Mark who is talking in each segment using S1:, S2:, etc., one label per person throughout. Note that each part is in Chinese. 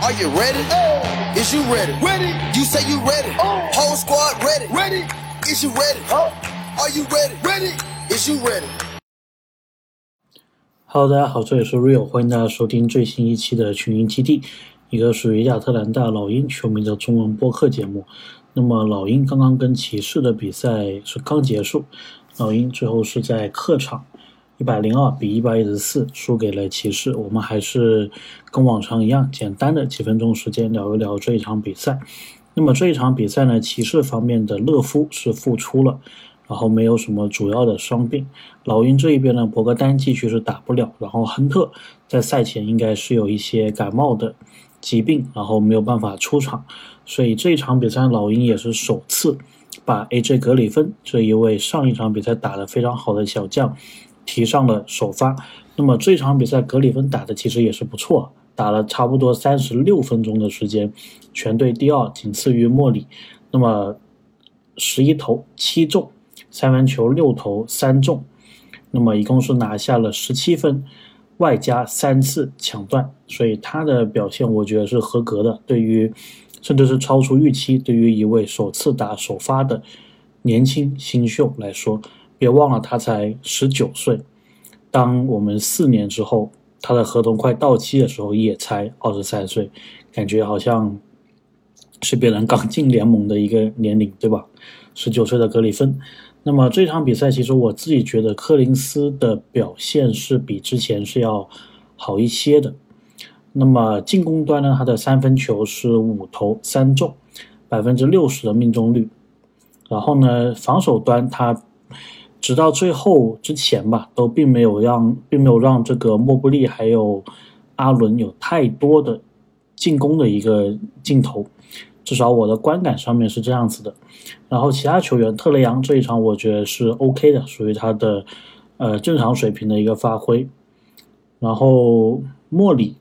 S1: Are you ready? Oh. Is you ready? Ready. You say you ready. Oh. Whole squad ready. Ready. Is you ready? Are you ready? Ready. Is you ready?
S2: Hello，大家好，这里是 Real，欢迎大家收听最新一期的群英基地，一个属于亚特兰大老鹰球迷的中文播客节目。那么老鹰刚刚跟骑士的比赛是刚结束，老鹰最后是在客场一百零二比一百一十四输给了骑士。我们还是跟往常一样，简单的几分钟时间聊一聊这一场比赛。那么这一场比赛呢，骑士方面的勒夫是复出了，然后没有什么主要的伤病。老鹰这一边呢，博格丹继续是打不了，然后亨特在赛前应该是有一些感冒的疾病，然后没有办法出场。所以这一场比赛，老鹰也是首次把 AJ 格里芬这一位上一场比赛打得非常好的小将提上了首发。那么这场比赛，格里芬打的其实也是不错，打了差不多三十六分钟的时间，全队第二，仅次于莫里。那么十一投七中，三分球六投三中，那么一共是拿下了十七分，外加三次抢断，所以他的表现我觉得是合格的。对于甚至是超出预期。对于一位首次打首发的年轻新秀来说，别忘了他才十九岁。当我们四年之后，他的合同快到期的时候，也才二十三岁，感觉好像是别人刚进联盟的一个年龄，对吧？十九岁的格里芬。那么这场比赛，其实我自己觉得柯林斯的表现是比之前是要好一些的。那么进攻端呢，他的三分球是五投三中，百分之六十的命中率。然后呢，防守端他直到最后之前吧，都并没有让，并没有让这个莫布利还有阿伦有太多的进攻的一个镜头，至少我的观感上面是这样子的。然后其他球员，特雷杨这一场我觉得是 OK 的，属于他的呃正常水平的一个发挥。然后莫里。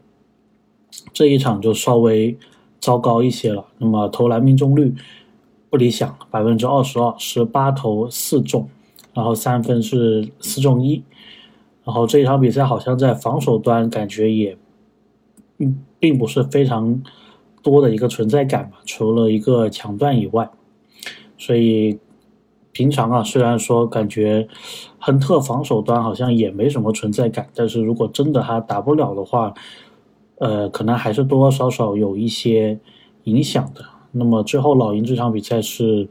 S2: 这一场就稍微糟糕一些了。那么投篮命中率不理想，百分之二十二，十八投四中，然后三分是四中一。然后这一场比赛好像在防守端感觉也嗯并不是非常多的一个存在感吧，除了一个抢断以外。所以平常啊，虽然说感觉亨特防守端好像也没什么存在感，但是如果真的他打不了的话。呃，可能还是多多少少有一些影响的。那么最后老鹰这场比赛是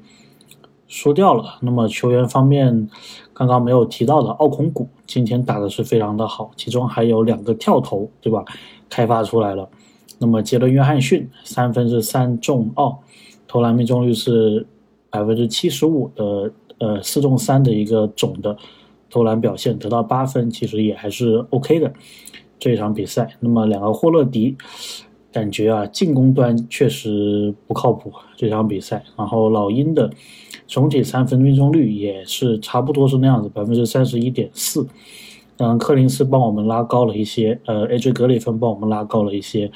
S2: 输掉了。那么球员方面，刚刚没有提到的奥孔古今天打的是非常的好，其中还有两个跳投，对吧？开发出来了。那么杰伦约翰逊三分是三中二，投篮命中率是百分之七十五的，呃，四中三的一个总的投篮表现，得到八分，其实也还是 OK 的。这一场比赛，那么两个霍勒迪，感觉啊进攻端确实不靠谱。这场比赛，然后老鹰的总体三分命中率也是差不多是那样子，百分之三十一点四。嗯，柯林斯帮我们拉高了一些，呃，AJ 格里芬帮我们拉高了一些，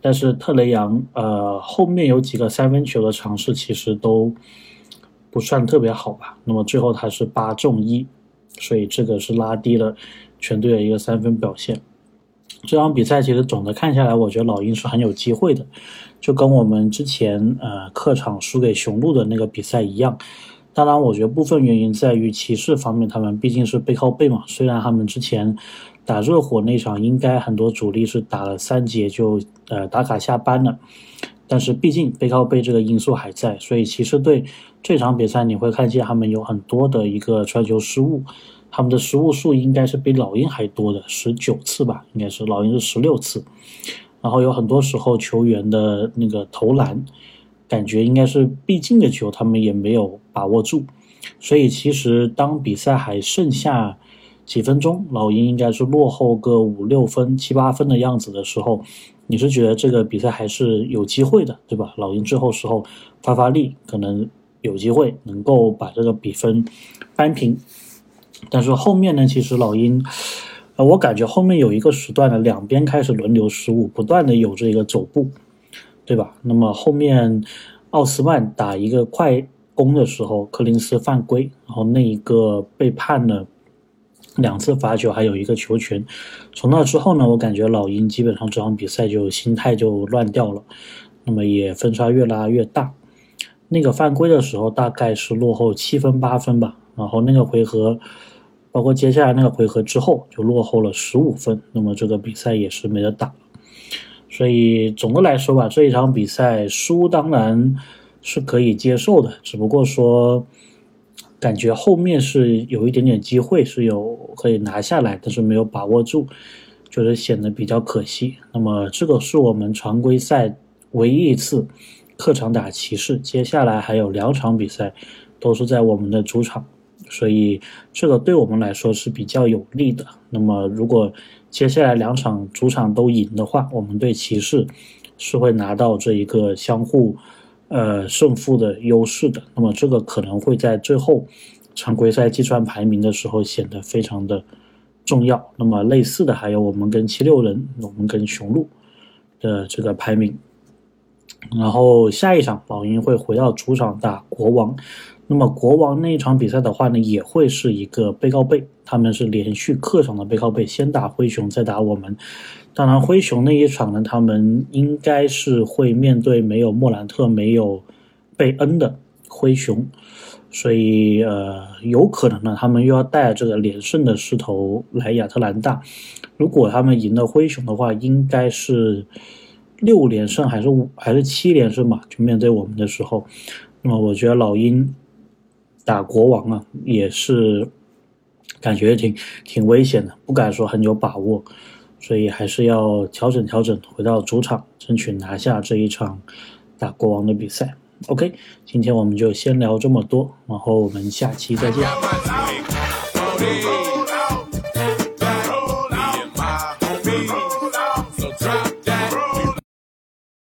S2: 但是特雷杨，呃，后面有几个三分球的尝试其实都不算特别好吧。那么最后他是八中一，所以这个是拉低了全队的一个三分表现。这场比赛其实总的看下来，我觉得老鹰是很有机会的，就跟我们之前呃客场输给雄鹿的那个比赛一样。当然，我觉得部分原因在于骑士方面，他们毕竟是背靠背嘛。虽然他们之前打热火那场应该很多主力是打了三节就呃打卡下班了，但是毕竟背靠背这个因素还在，所以骑士队这场比赛你会看见他们有很多的一个传球失误。他们的失误数应该是比老鹰还多的，十九次吧，应该是老鹰是十六次。然后有很多时候球员的那个投篮，感觉应该是必进的球，他们也没有把握住。所以其实当比赛还剩下几分钟，老鹰应该是落后个五六分、七八分的样子的时候，你是觉得这个比赛还是有机会的，对吧？老鹰最后时候发发力，可能有机会能够把这个比分扳平。但是后面呢，其实老鹰，呃，我感觉后面有一个时段呢，两边开始轮流失误，不断的有这个走步，对吧？那么后面奥斯曼打一个快攻的时候，柯林斯犯规，然后那一个被判了两次罚球，还有一个球权。从那之后呢，我感觉老鹰基本上这场比赛就心态就乱掉了，那么也分差越拉越大。那个犯规的时候大概是落后七分八分吧，然后那个回合，包括接下来那个回合之后就落后了十五分，那么这个比赛也是没得打。所以总的来说吧，这一场比赛输当然是可以接受的，只不过说感觉后面是有一点点机会是有可以拿下来，但是没有把握住，就是显得比较可惜。那么这个是我们常规赛唯一一次客场打骑士，接下来还有两场比赛都是在我们的主场。所以这个对我们来说是比较有利的。那么如果接下来两场主场都赢的话，我们对骑士是会拿到这一个相互呃胜负的优势的。那么这个可能会在最后常规赛计算排名的时候显得非常的重要。那么类似的还有我们跟七六人、我们跟雄鹿的这个排名。然后下一场老鹰会回到主场打国王。那么国王那一场比赛的话呢，也会是一个背靠背，他们是连续客场的背靠背，先打灰熊，再打我们。当然，灰熊那一场呢，他们应该是会面对没有莫兰特、没有贝恩的灰熊，所以呃，有可能呢，他们又要带这个连胜的势头来亚特兰大。如果他们赢了灰熊的话，应该是六连胜还是五还是七连胜吧？就面对我们的时候，那么我觉得老鹰。打国王啊，也是感觉挺挺危险的，不敢说很有把握，所以还是要调整调整，回到主场争取拿下这一场打国王的比赛。OK，今天我们就先聊这么多，然后我们下期再见。